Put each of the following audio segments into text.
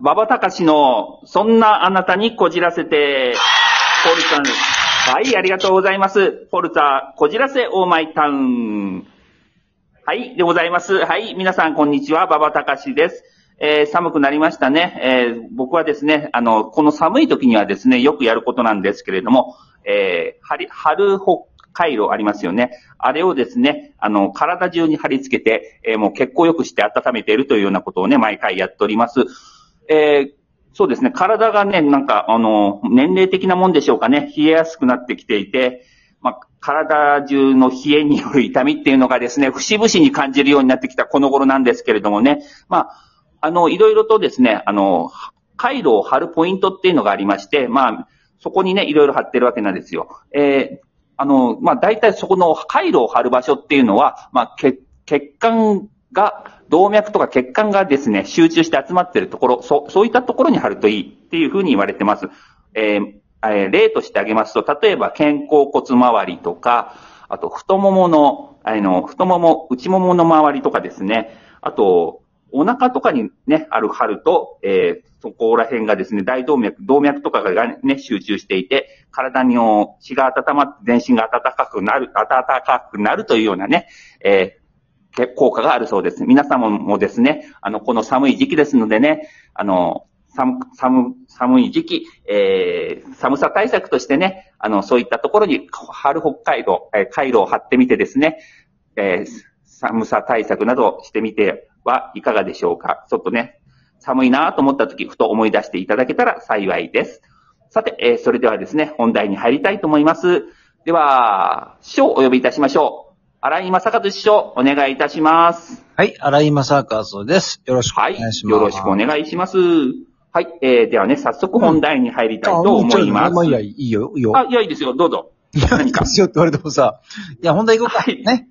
馬場隆の、そんなあなたにこじらせて、ポルタン。はい、ありがとうございます。ポルタ、こじらせオーマイタウン。はい、でございます。はい、皆さんこんにちは、馬場隆です。えー寒くなりましたね。えー僕はですね、あの、この寒い時にはですね、よくやることなんですけれども、えー、春、春北回路ありますよね。あれをですね、あの、体中に貼り付けて、えーもう血行良くして温めているというようなことをね、毎回やっております。えーそうですね、体がね、なんか、あの、年齢的なもんでしょうかね、冷えやすくなってきていて、まあ、体中の冷えによる痛みっていうのがですね、節々に感じるようになってきたこの頃なんですけれどもね、まあ、あの、いろいろとですね、あの、回路を貼るポイントっていうのがありまして、まあ、そこにね、いろいろ貼ってるわけなんですよ。えーあの、まあ、大体そこの回路を貼る場所っていうのは、まあ、血管が、動脈とか血管がですね、集中して集まっているところ、そう、そういったところに貼るといいっていうふうに言われてます。えーえ例としてあげますと、例えば肩甲骨周りとか、あと太ももの、あの、太もも、内ももの周りとかですね、あと、お腹とかにね、ある貼ると、えーそこら辺がですね、大動脈、動脈とかがね、集中していて、体に血が温まって全身が温かくなる、温かくなるというようなね、えー効果があるそうです。皆様もですね、あの、この寒い時期ですのでね、あの、寒、寒、寒い時期、えー、寒さ対策としてね、あの、そういったところに、春北海道、えー、回路を張ってみてですね、えー、寒さ対策などしてみてはいかがでしょうか。ちょっとね、寒いなと思った時、ふと思い出していただけたら幸いです。さて、えーそれではですね、本題に入りたいと思います。では、師匠をお呼びいたしましょう。荒井正和師匠、お願いいたします。はい、荒井正和です。よろしくおはい。願いします。よろしくお願いします。はい。えー、ではね、早速本題に入りたいと思います。あ、もういいや、いいよ、いいよ。あ、いや、いいですよ。どうぞ。いや、何か？ですよって言われてもさ。いや、本題行こうか。はいね。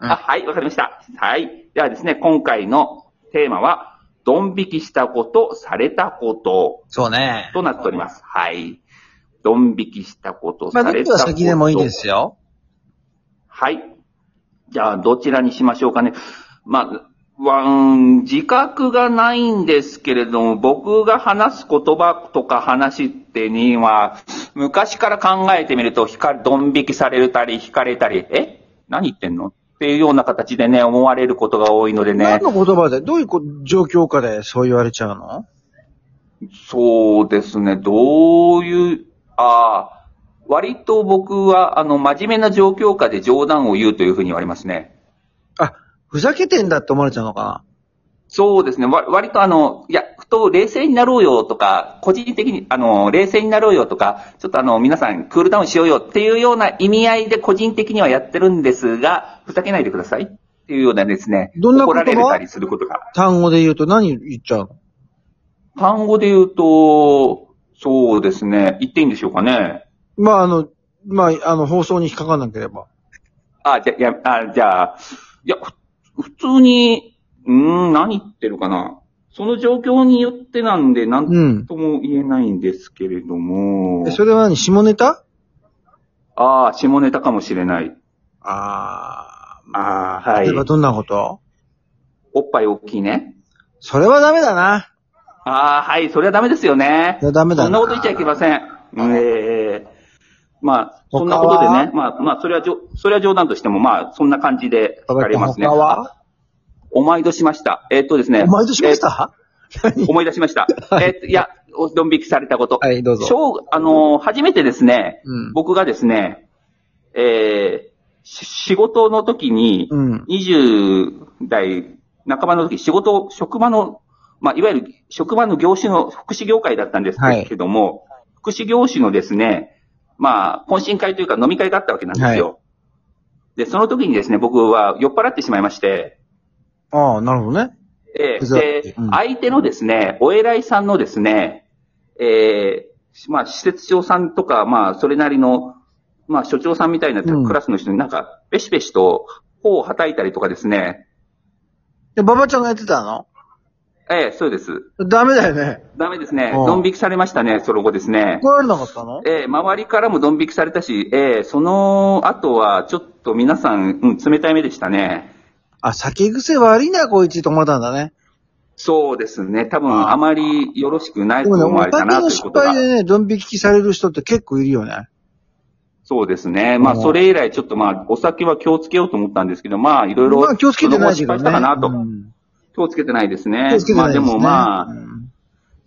うんあ、はい、わかりました。はい。ではですね、今回のテーマは、ドン引きしたこと、されたこと、そうね。となっております。はい。ドン引きしたこと、まあ、されたこと。どっちが先でもいいですよ。はい。じゃあ、どちらにしましょうかね。まあ、わん自覚がないんですけれども、僕が話す言葉とか話ってには、昔から考えてみると、ひか、ドン引きされたり、引かれたり、え？何言ってんの？っていうような形でね、思われることが多いのでね。何。の言葉で、どういうこ状況下でそう言われちゃうの？そうですね、どういう、ああ、割と僕は、あの、真面目な状況下で冗談を言うというふうに言われますね。あ、ふざけてんだって思われちゃうのかそうですね。わ割とあの、いや、ふと冷静になろうよとか、個人的に、あの、冷静になろうよとか、ちょっとあの、皆さんクールダウンしようよっていうような意味合いで個人的にはやってるんですが、ふざけないでくださいっていうようなですね、どんな怒られたりすることが。な単語で言うと何言っちゃうの？単語で言うと、そうですね。言っていいんでしょうかね。まあ、あの、まあ、あの、放送に引っかかんなければ。あ、じゃ、いや、あ、じゃあ、いや、ふ普通に、うーん、何言ってるかな。その状況によってなんで、なんうん。とも言えないんですけれども。えそれは何？下ネタ？ああ、下ネタかもしれない。あああ、あ、はい例え。ばどんなこと？おっぱい大きいね。それはダメだな。ああ、はい、それはダメですよねそれ。はダメだな。そんなこと言っちゃいけません。ええまあ、そんなことでね、まあ、まあ、それはじょ、それは冗談としても、まあ、そんな感じで書かれますね。他は？お前としました。えーっとですね。お前としました？えー思い出しました。えーっと、いや、おドン引きされたこと。はい、どうぞ。小、あのー初めてですね、うん。僕がですね、え仕事の時に、うん。20代半ばの時、仕事、職場の、まあ、いわゆる職場の業種の福祉業界だったんですけども、福祉業種のですね、まあ、懇親会というか飲み会があったわけなんですよ。で、その時にですね、僕は酔っ払ってしまいまして、ああ、なるほどね。えーで、うん。相手のですね、お偉いさんのですね、えーまあ、施設長さんとか、まあ、それなりの、まあ、所長さんみたいなうん。クラスの人になんか、ペシペシと頬を叩いたりとかですね、で、馬場ちゃんがやってたの？ええそうです。ダメだよね。ダメですね。うんドン引きされましたね、その後ですね。怒られなかったの？ええ周りからもドン引きされたし、ええその後はちょっと皆さん、うん、冷たい目でしたね。あ、酒癖悪いな、こいつと思ったんだね。そうですね。多分あまりよろしくないでもね、おと思われたなということが敗。でね、ドン引きされる人って結構いるよね。そうですね。まあ、うんそれ以来ちょっとまあ、お酒は気をつけようと思ったんですけど、まあ、いろいろ。まあ気をつけてないけどね。その後失敗したかなと。うん気をつけてないですね。気をつけてないですね。まあ、でもまあ、うん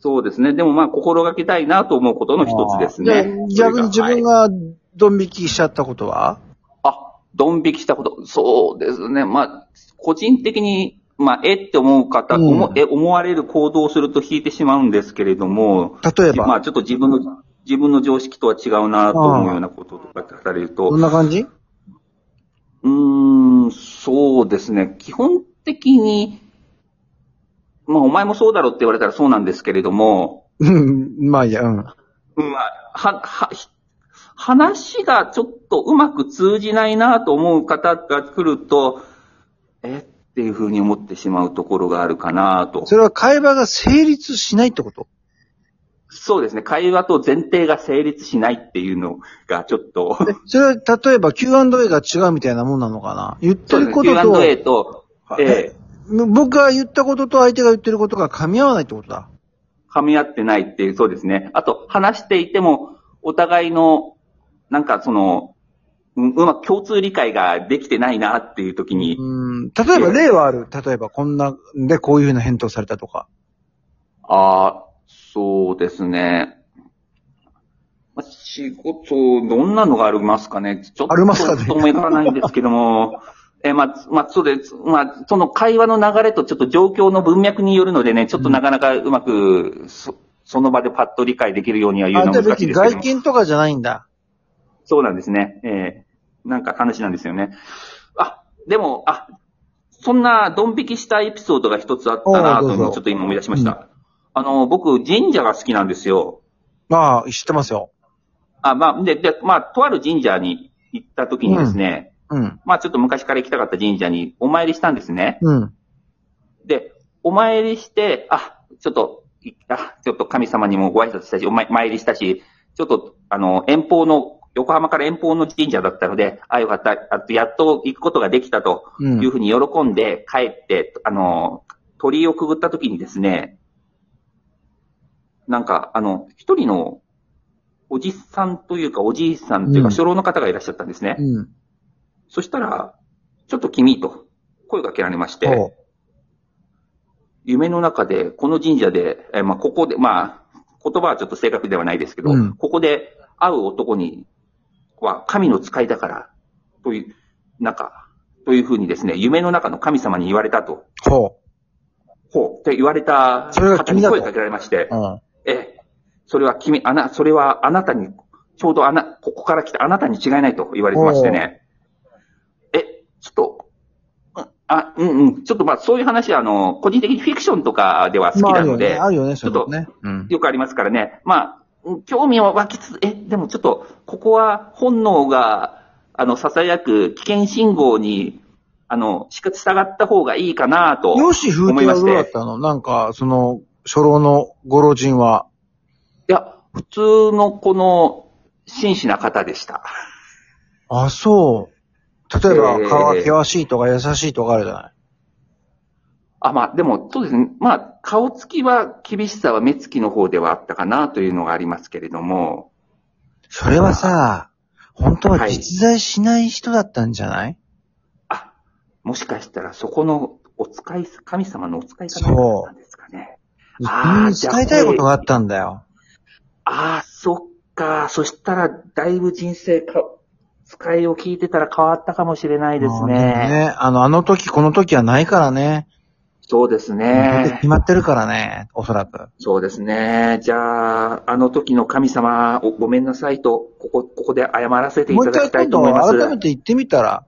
そうですね。でもまあ、心がけたいなと思うことの一つですね。逆に自分が。がドン引きしちゃったことは、あ、ドン引きしたこと。そうですね。まあ、個人的に、まあ、えって思う方、うん思え、思われる行動をすると引いてしまうんですけれども、例えば、まあ、ちょっと自分の、自分の常識とは違うなと思うようなこととかされると、どんな感じ？うーん、そうですね。基本的に、まあ、お前もそうだろうって言われたらそうなんですけれども、うん、まあいいや、うん。うんまあ、は、は、ひ話がちょっとうまく通じないなと思う方が来ると、えっていうふうに思ってしまうところがあるかなと。それは会話が成立しないってこと？そうですね。会話と前提が成立しないっていうのがちょっと、えそれは例えば Q&A が違うみたいなもんなのかな？言って。ることと、Q&A と、ええ僕が言ったことと相手が言ってることが噛み合わないってことだ。噛み合ってないっていう、そうですね。あと、話していても、お互いの、なんかその、うんうまく共通理解ができてないなっていう時に、うん。例えば例はある。例えばこんな、でこういうふうな返答されたとか。ああ、そうですね。まあ仕事、どんなのがありますかねちょっと、ありますかねちょっと思い浮かばないんですけども、えーまあ、まあ、そうです。まあ、その会話の流れとちょっと状況の文脈によるのでね、ちょっとなかなかうまく、そその場でパッと理解できるようには言うあ、のは難しいですけど外見とかじゃないんだ。そうなんですね。ええなんか話なんですよね。あ、でも、あ、そんなドン引きしたエピソードが一つあったなと、ちょっと今思い出しました。あの、僕、神社が好きなんですよ。まあ、知ってますよ。あ、まあ、で、で、まあ、とある神社に行った時にですね、うん。まあ、ちょっと昔から行きたかった神社にお参りしたんですね。うん。で、お参りして、あ、ちょっと、いあ、ちょっと神様にもご挨拶したし、お参参りしたし、ちょっと、あの、遠方の、横浜から遠方の神社だったので、あ、よかった、あとやっと行くことができたとうんいうふうに喜んで帰って、あの、鳥居をくぐった時にですね、なんか、あの、一人のおじさんというかおじいさんというかうん初老の方がいらっしゃったんですね。うん。そしたら、ちょっと君と声がかけられまして、ほ夢の中で、この神社で、えーまあ、ここで、まあ、言葉はちょっと正確ではないですけど、うんここで会う男には神の使いだから、という、なんか、というふうにですね、夢の中の神様に言われたと、う。ほほう、って言われた方に声かけられましてう。、うん。ええ、それは君、あな、それはあなたに、ちょうどあな、ここから来たあなたに違いないと言われてましてね。え、ちょっと、うんあ、うんうん、ちょっとまあそういう話はあの、個人的にフィクションとかでは好きまあ、あなので、るよね。あるよね、ちょっとそういうのね。うん。よくありますからね。まあ、うん興味は湧きつつ、え、でもちょっと、ここは本能が、あの、囁く危険信号に、あの、しか従った方がいいかなとよし、風景はどう思いまして。だったの？なんか、その、初老のご老人は。いや、普通のこの、真摯な方でした。あ、そう。例えば、えー顔が険しいとか優しいとかあるじゃない。あ、まあ、でも、そうですね。まあ、顔つきは、厳しさは目つきの方ではあったかなというのがありますけれども、それはさ、本当ははい実在しない人だったんじゃない、あ、もしかしたらそこのお使い、神様のお使い方だったんですかね。自あー分に伝えたいことがあったんだよ。ああ、そっか。そしたら、だいぶ人生か、使いを聞いてたら変わったかもしれないですもうね。ね。あの、あの時、この時はないからね。そうですね決。まってるからね、おそらく。そうですね。じゃあ、あの時の神様、おごめんなさいと、ここ、ここで謝らせていもう一回ただきたい今度と思います。改めて行ってみたら。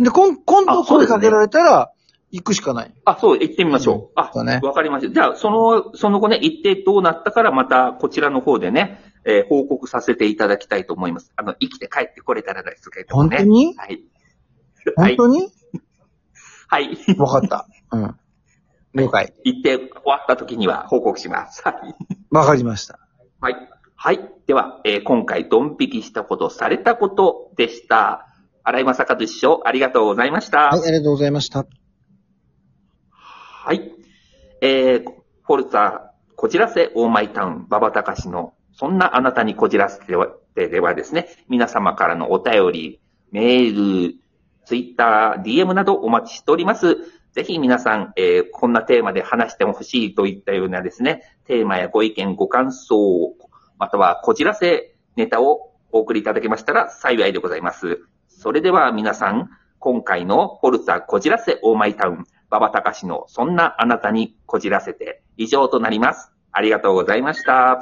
で、今今度声かけられたら、行くしかない。あ、そう、行ってみましょう。うんあ、そうねわかりました。じゃあ、その、その後ね、行ってどうなったから、また、こちらの方でね、えー報告させていただきたいと思います。あの、生きて帰ってこれたらですけどもね。本当に？はい。はい。本当に？はい。わかった。うん。了解。行って終わった時には報告します。はい。わかりました。はい。はい。では、えー今回、ドン引きしたこと、されたことでした。荒井正和師匠、ありがとうございました。はい、ありがとうございました。はい。えー、フォルツァ、こじらせオーマイタウン、馬場隆の、そんなあなたにこじらせてはではですね、皆様からのお便り、メール、ツイッター、DM などお待ちしております。ぜひ皆さん、えー、こんなテーマで話してほしいといったようなですね、テーマやご意見、ご感想、またはこじらせネタをお送りいただけましたら幸いでございます。それでは皆さん、今回のフォルツァこじらせオーマイタウン、馬場隆のそんなあなたにこじらせて以上となります。ありがとうございました。